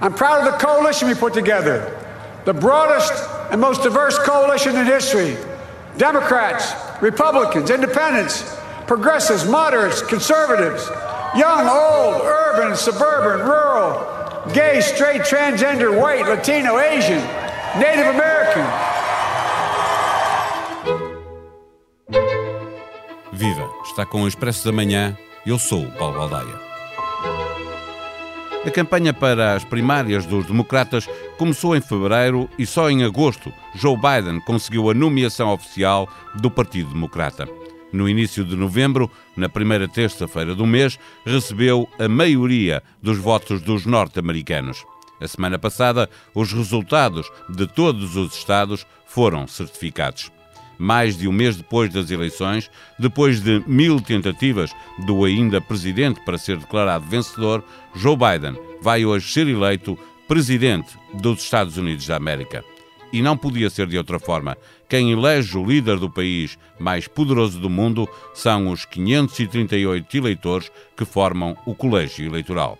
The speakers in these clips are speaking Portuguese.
I'm proud of the coalition we put together, the broadest and most diverse coalition in history. Democrats, Republicans, Independents, progressives, moderates, conservatives, young, old, urban, suburban, rural, gay, straight, transgender, white, Latino, Asian, Native American. Viva! Está com o Expresso da Manhã. Eu sou Paulo Baldaia. A campanha para as primárias dos democratas começou em fevereiro e só em agosto Joe Biden conseguiu a nomeação oficial do Partido Democrata. No início de novembro, na primeira terça-feira do mês, recebeu a maioria dos votos dos norte-americanos. A semana passada, os resultados de todos os estados foram certificados mais de um mês depois das eleições, depois de mil tentativas do ainda presidente para ser declarado vencedor, Joe Biden vai hoje ser eleito presidente dos Estados Unidos da América. E não podia ser de outra forma. Quem elege o líder do país mais poderoso do mundo são os 538 eleitores que formam o colégio eleitoral.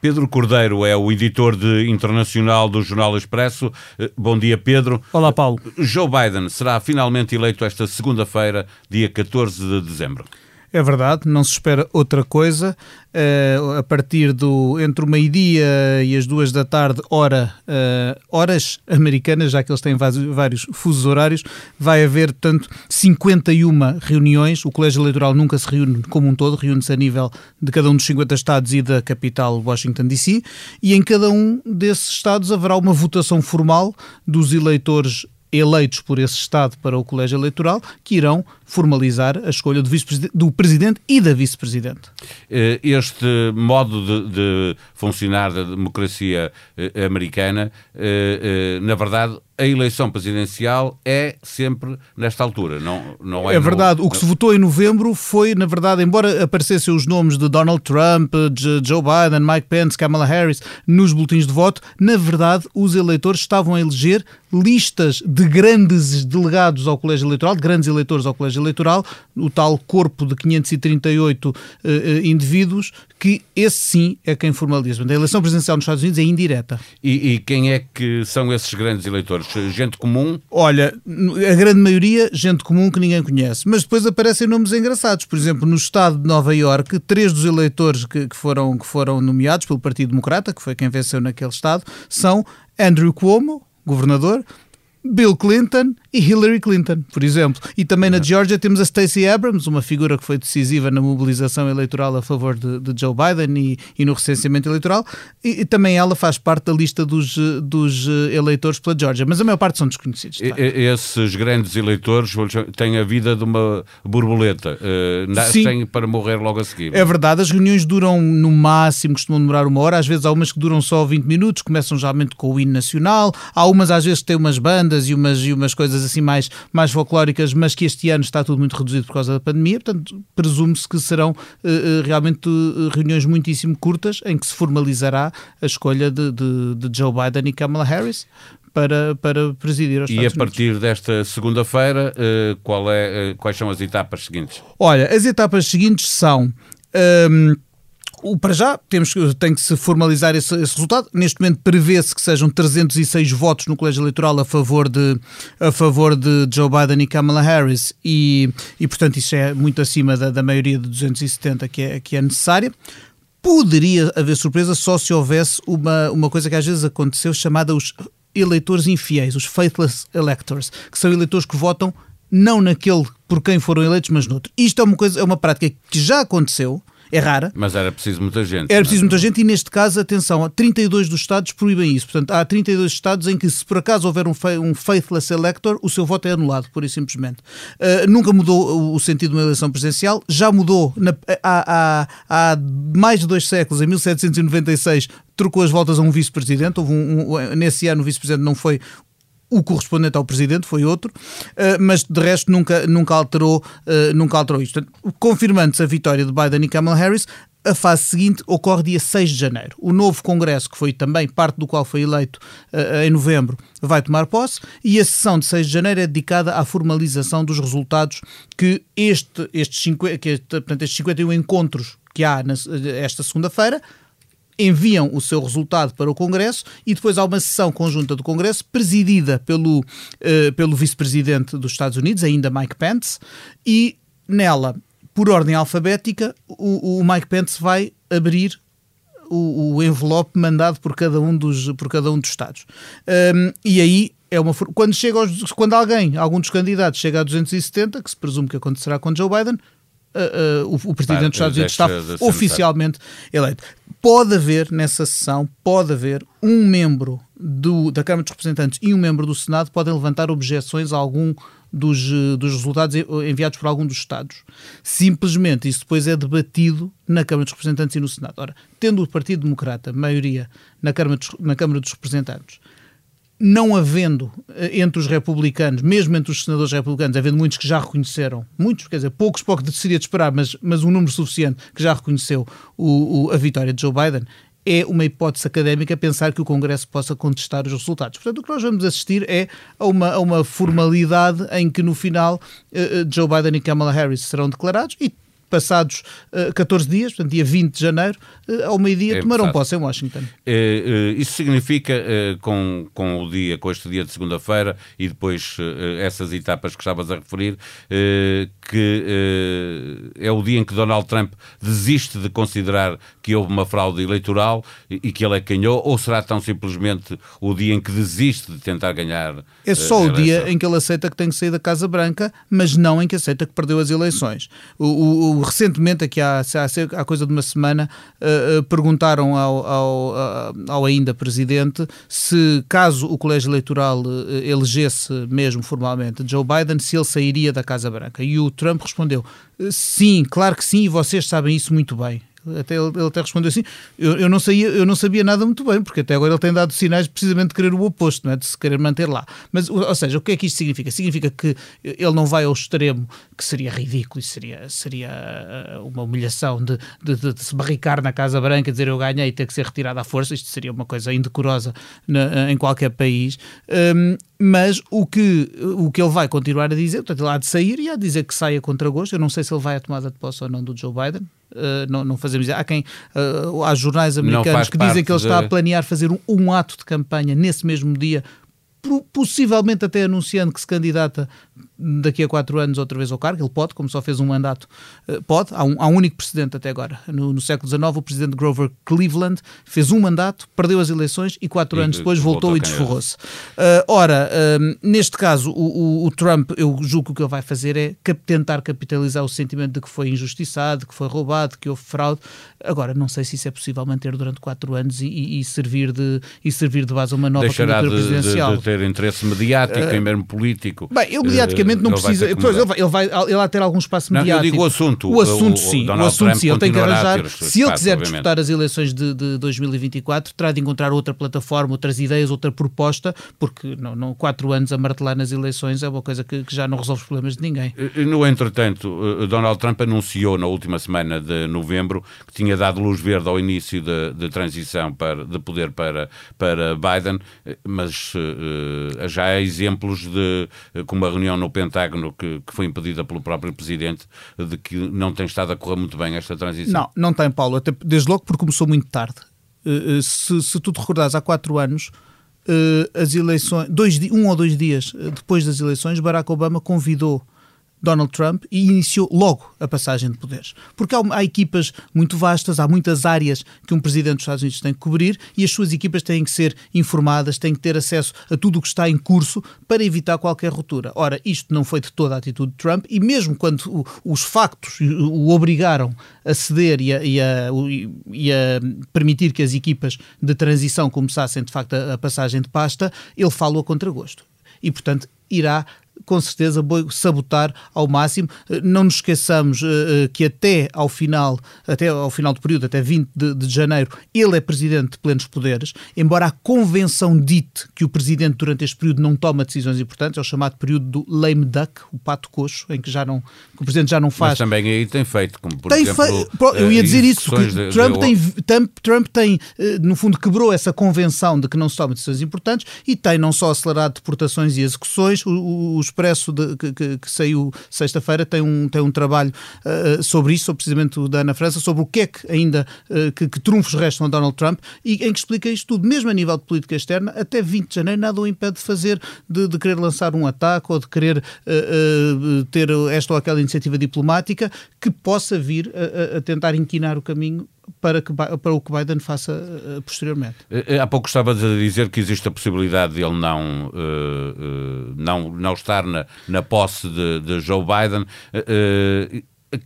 Pedro Cordeiro é o editor de internacional do Jornal Expresso. Eh, bom dia, Pedro. Olá, Paulo. Joe Biden será finalmente eleito esta segunda-feira, dia 14 de dezembro. É verdade, não se espera outra coisa. Uh, a partir do entre o meio-dia e as duas da tarde, hora, uh, horas americanas, já que eles têm vários, fusos horários, vai haver, portanto, 51 reuniões. O Colégio Eleitoral nunca se reúne como um todo, reúne-se a nível de cada um dos 50 estados e da capital, Washington, D.C. E em cada um desses estados haverá uma votação formal dos eleitores eleitos por esse Estado para o colégio eleitoral que irão formalizar a escolha do, do presidente e da vice-presidente. Eh, este modo de, de, funcionar da democracia eh, americana, eh, na verdade, a eleição presidencial é sempre nesta altura, não, não é? É verdade. No... O que se votou em novembro foi, na verdade, embora aparecessem os nomes de Donald Trump, de Joe Biden, Mike Pence, Kamala Harris nos boletins de voto, na verdade, os eleitores estavam a eleger listas de grandes delegados ao colégio eleitoral, de grandes eleitores ao colégio eleitoral, o tal corpo de 538 uh, uh, indivíduos, que esse sim é quem formaliza. A eleição presidencial nos Estados Unidos é indireta. E, e quem é que são esses grandes eleitores? gente comum? Olha, a grande maioria, gente comum que ninguém conhece. Mas depois aparecem nomes engraçados. Por exemplo, no estado de Nova Iorque, três dos eleitores que, que, foram, que foram nomeados pelo Partido Democrata, que foi quem venceu naquele estado, são Andrew Cuomo, governador, Bill Clinton e Hillary Clinton, por exemplo. E também na Georgia temos a Stacey Abrams, uma figura que foi decisiva na mobilização eleitoral a favor de, de Joe Biden e, e, no recenseamento eleitoral. E, e, também ela faz parte da lista dos, dos eh, eleitores pela Georgia, mas a maior parte são desconhecidos. E, esses grandes eleitores têm a vida de uma borboleta, uh, nascem para morrer logo a seguir. É verdade, as reuniões duram no máximo, costumam demorar uma hora, às vezes há umas que duram só 20 minutos, começam geralmente com o hino nacional, há umas às vezes que têm umas bandas e umas, e umas coisas assim mais, mais folclóricas, mas que este ano está tudo muito reduzido por causa da pandemia, portanto, presume-se que serão uh, realmente uh, reuniões muitíssimo curtas em que se formalizará a escolha de, de, de Joe Biden e Kamala Harris para, para presidir os E Estados a partir Unidos. desta segunda-feira, uh, qual é, quais são as etapas seguintes? Olha, as etapas seguintes são. Um, ehm, o, para já temos, tem que se formalizar esse, esse resultado. Neste momento prevê-se que sejam 306 votos no colégio eleitoral a favor de, a favor de Joe Biden e Kamala Harris e, e portanto isso é muito acima da, da maioria de 270 que é, que é necessária. Poderia haver surpresa só se houvesse uma, uma coisa que às vezes aconteceu chamada os eleitores infiéis, os faithless electors, que são eleitores que votam não naquele por quem foram eleitos, mas noutro. Isto é uma coisa, é uma prática que já aconteceu, é rara. Mas era preciso muita gente. Era é? preciso muita gente e neste caso, atenção, 32 dos Estados proíbem isso. Portanto, há 32 Estados em que se por acaso houver um, um faithless elector, o seu voto é anulado, pura e simplesmente. Uh, nunca mudou o sentido de uma eleição presidencial, já mudou na, há, há, há mais de dois séculos, em 1796 trocou as voltas a um vice-presidente. Um, um, nesse ano o vice-presidente não foi o correspondente ao presidente foi outro, eh, mas de resto nunca, nunca, alterou, eh, nunca alterou isto. Confirmando-se a vitória de Biden e Kamala Harris, a fase seguinte ocorre dia 6 de janeiro. O novo Congresso, que foi também parte do qual foi eleito uh, em novembro, vai tomar posse e a sessão de 6 de janeiro é dedicada à formalização dos resultados que, este, estes, 50, que este, portanto, estes 51 encontros que há esta segunda-feira enviam o seu resultado para o Congresso e depois há uma sessão conjunta do Congresso presidida pelo, uh, pelo vice-presidente dos Estados Unidos, ainda Mike Pence, e nela, por ordem alfabética, o, o Mike Pence vai abrir o, o, envelope mandado por cada um dos, por cada um dos Estados. Um, e aí é uma quando chega aos, quando alguém, algum dos candidatos chega a 270, que se presume que acontecerá com Joe Biden, Uh, uh, o, o, Presidente dos Estados Unidos está oficialmente eleito. Pode haver nessa sessão, pode haver um membro do, da Câmara dos Representantes e um membro do Senado podem levantar objeções a algum dos, dos resultados enviados por algum dos Estados. Simplesmente isso depois é debatido na Câmara dos Representantes e no Senado. Ora, tendo o Partido Democrata maioria na Câmara dos, na Câmara dos Representantes não havendo eh, entre os republicanos, mesmo entre os senadores republicanos, havendo muitos que já reconheceram, muitos, quer dizer, poucos, pouco seria de esperar, mas, mas um número suficiente que já reconheceu o, o, a vitória de Joe Biden, é uma hipótese académica pensar que o Congresso possa contestar os resultados. Portanto, o que nós vamos assistir é a uma, a uma formalidade em que, no final, uh, Joe Biden e Kamala Harris serão declarados e passados uh, 14 dias, portanto, dia 20 de janeiro, uh, ao meio-dia, é, tomarão posse em Washington. É, isso significa, com, com o dia, com este dia de segunda-feira e depois essas etapas que estavas a referir, que é o dia em que Donald Trump desiste de considerar que houve uma fraude eleitoral e, que ele é ganhou, ou será tão simplesmente o dia em que desiste de tentar ganhar? É só o dia em que ele aceita que tem que sair da Casa Branca, mas não em que aceita que perdeu as eleições. o, o recentemente, aqui há, há, há, coisa de uma semana, uh, perguntaram ao, ao, ao, ainda presidente se, caso o colégio eleitoral uh, elegesse mesmo formalmente Joe Biden, se ele sairia da Casa Branca. E o Trump respondeu: sim, claro que sim, e vocês sabem isso muito bem. Até ele, ele até respondeu assim: eu, eu, não sabia, eu não sabia nada muito bem, porque até agora ele tem dado sinais precisamente de querer o oposto, não é? de se querer manter lá. Mas, ou seja, o que é que isto significa? Significa que ele não vai ao extremo, que seria ridículo e seria, seria uh, uma humilhação de, de, de, de se barricar na Casa Branca, dizer eu ganhei e ter que ser retirado à força. Isto seria uma coisa indecorosa na, em qualquer país. Um, mas o que, o que ele vai continuar a dizer, portanto, ele há de sair e há de dizer que saia contra gosto. Eu não sei se ele vai à tomada de posse ou não do Joe Biden. Uh, não, não fazemos Há quem uh, há jornais americanos que dizem que ele está a planear fazer um, um, ato de campanha nesse mesmo dia, possivelmente até anunciando que se candidata daqui a quatro anos outra vez ao cargo, ele pode, como só fez um mandato, eh, pode, há um, há um único precedente até agora. No, no, século XIX, o presidente Grover Cleveland fez um mandato, perdeu as eleições e quatro e, anos depois voltou, voltou e desforrou-se. Uh, ora, uh, neste caso, o, o, o, Trump, eu julgo que o que ele vai fazer é cap tentar capitalizar o sentimento de que foi injustiçado, que foi roubado, que houve fraude. Agora, não sei se isso é possível manter durante quatro anos e, e, e servir, de, e servir de base a uma nova Deixará candidatura de, presidencial. De, de ter interesse mediático uh, e mesmo político. Bem, ele mediaticamente não ele precisa. Vai pois, ele, vai, ele, vai, ele vai ter algum espaço mediático. Não, eu digo o assunto. O assunto, o, sim. O, o assunto, Trump sim. Ele tem que arranjar. Se ele quiser obviamente. disputar as eleições de, de 2024, terá de encontrar outra plataforma, outras ideias, outra proposta, porque não, não, quatro anos a martelar nas eleições é uma coisa que, que já não resolve os problemas de ninguém. No entretanto, Donald Trump anunciou na última semana de novembro que tinha dado luz verde ao início da transição para, de poder para, para Biden, mas uh, já há exemplos de, como a reunião no Pentágono que, que, foi impedida pelo próprio Presidente, de que não tem estado a correr muito bem esta transição? Não, não tem, Paulo, até, desde logo porque começou muito tarde. Uh, se, se tu te recordares, há quatro anos, as eleições, dois, um ou dois dias depois das eleições, Barack Obama convidou Donald Trump e iniciou logo a passagem de poderes. Porque há, há, equipas muito vastas, há muitas áreas que um presidente dos Estados Unidos tem que cobrir e as suas equipas têm que ser informadas, têm que ter acesso a tudo o que está em curso para evitar qualquer ruptura. Ora, isto não foi de toda a atitude de Trump e mesmo quando o, os factos o obrigaram a ceder e a, e, a, e a, permitir que as equipas de transição começassem de facto a, a passagem de pasta, ele falou a contragosto. E, portanto, irá com certeza sabotar ao máximo. Eh, não nos esqueçamos eh, eh, que até ao final, até ao final do período, até 20 de, de janeiro, ele é presidente de plenos poderes, embora a convenção dite que o presidente durante este período não toma decisões importantes, é o chamado período do lame duck, o pato coxo, em que já não que o presidente já não faz. Mas também aí tem feito, como por tem exemplo, eu ia dizer isso, que de, Trump, de... tem, Trump, Trump tem, no fundo, quebrou essa convenção de que não se toma decisões importantes e tem não só acelerado deportações e execuções, os Expresso de, que, que, que, saiu sexta-feira tem um, tem um trabalho uh, sobre isso, sobre precisamente o da Ana França, sobre o que é que ainda uh, que, que trunfos restam a Donald Trump e em que explica isto tudo, mesmo a nível de política externa, até 20 de janeiro nada o impede de fazer, de, de querer lançar um ataque ou de querer uh, ter esta ou aquela iniciativa diplomática que possa vir a, a tentar inquinar o caminho para, que, para o que Biden faça uh, posteriormente. Há pouco estava a dizer que existe a possibilidade de ele não, não, não estar na, na posse de, de Joe Biden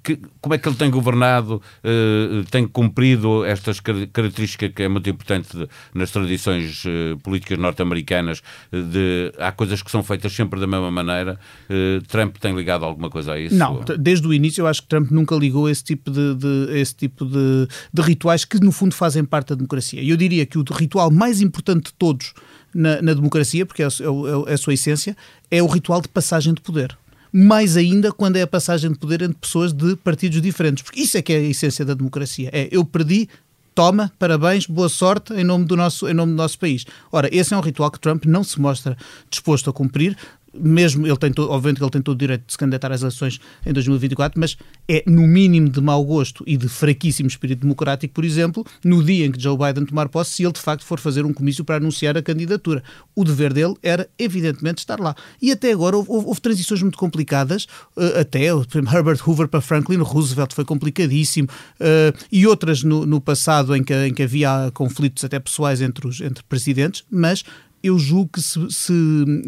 que, como é que ele tem governado, uh, tem cumprido estas características que é muito importante de, nas tradições uh, políticas norte-americanas, de há coisas que são feitas sempre da mesma maneira. Uh, Trump tem ligado alguma coisa a isso? Não, desde o início eu acho que Trump nunca ligou esse tipo de, de esse tipo de, de, rituais que no fundo fazem parte da democracia. Eu diria que o ritual mais importante de todos na, na democracia, porque é, é, é a sua essência, é o ritual de passagem de poder mais ainda quando é a passagem de poder entre pessoas de partidos diferentes, porque isso é que é a essência da democracia. É eu perdi, toma, parabéns, boa sorte em nome do nosso, em nome do nosso país. Ora, esse é um ritual que Trump não se mostra disposto a cumprir, mesmo ele tem, obviamente que ele tem todo o direito de se candidatar às eleições em 2024, mas é no mínimo de mau gosto e de fraquíssimo espírito democrático, por exemplo, no dia em que Joe Biden tomar posse, se ele de facto for fazer um comício para anunciar a candidatura. O dever dele era, evidentemente, estar lá. E até agora houve, houve, houve transições muito complicadas, uh, até Herbert Hoover para Franklin Roosevelt foi complicadíssimo, uh, e outras no, no passado em que, em que havia conflitos até pessoais entre, os, entre presidentes, mas eu julgo que se, se,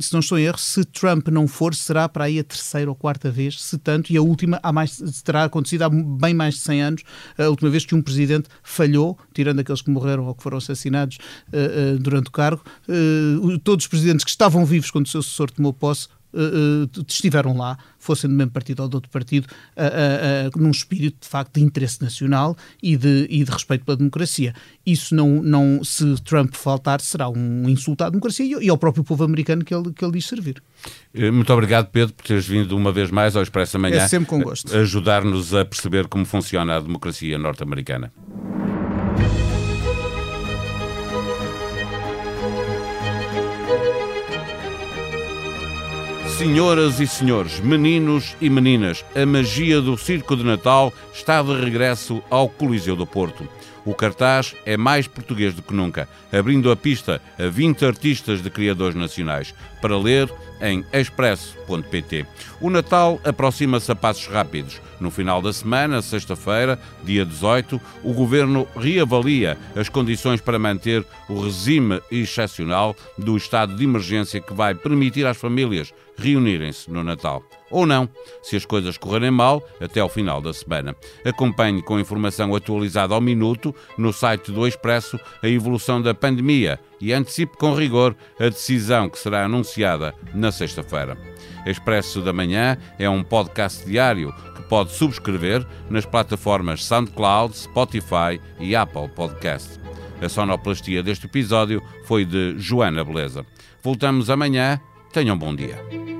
se, não estou em erro, se Trump não for, será para aí a terceira ou quarta vez, se tanto, e a última há mais, terá acontecido há bem mais de 100 anos, a última vez que um presidente falhou, tirando aqueles que morreram ou que foram assassinados uh, uh, durante o cargo, uh, todos os presidentes que estavam vivos quando o seu sucessor tomou posse uh, estiveram lá, fossem do mesmo partido ou de outro partido, uh, num espírito de facto de interesse nacional e de, e de respeito pela democracia. Isso não, não, se Trump faltar, será um insulto à democracia e, e ao próprio povo americano que ele, que ele diz servir. Muito obrigado, Pedro, por teres vindo uma vez mais ao Expresso Amanhã. É sempre com gosto. Ajudar-nos a perceber como funciona a democracia norte-americana. Senhoras e senhores, meninos e meninas, a magia do Circo de Natal está de regresso ao Coliseu do Porto. O cartaz é mais português do que nunca, abrindo a pista a 20 artistas de criadores nacionais, para ler em expresso.pt. O Natal aproxima-se a passos rápidos. No final da semana, sexta-feira, dia 18, o Governo reavalia as condições para manter o regime excepcional do estado de emergência que vai permitir às famílias reunirem-se no Natal. Ou não, se as coisas correrem mal, até ao final da semana. Acompanhe com informação atualizada ao minuto no site do Expresso a evolução da pandemia e antecipe com rigor a decisão que será anunciada na sexta-feira. Expresso da Manhã é um podcast diário que pode subscrever nas plataformas SoundCloud, Spotify e Apple Podcast. A sonoplastia deste episódio foi de Joana Beleza. Voltamos amanhã. Tenham um bom dia.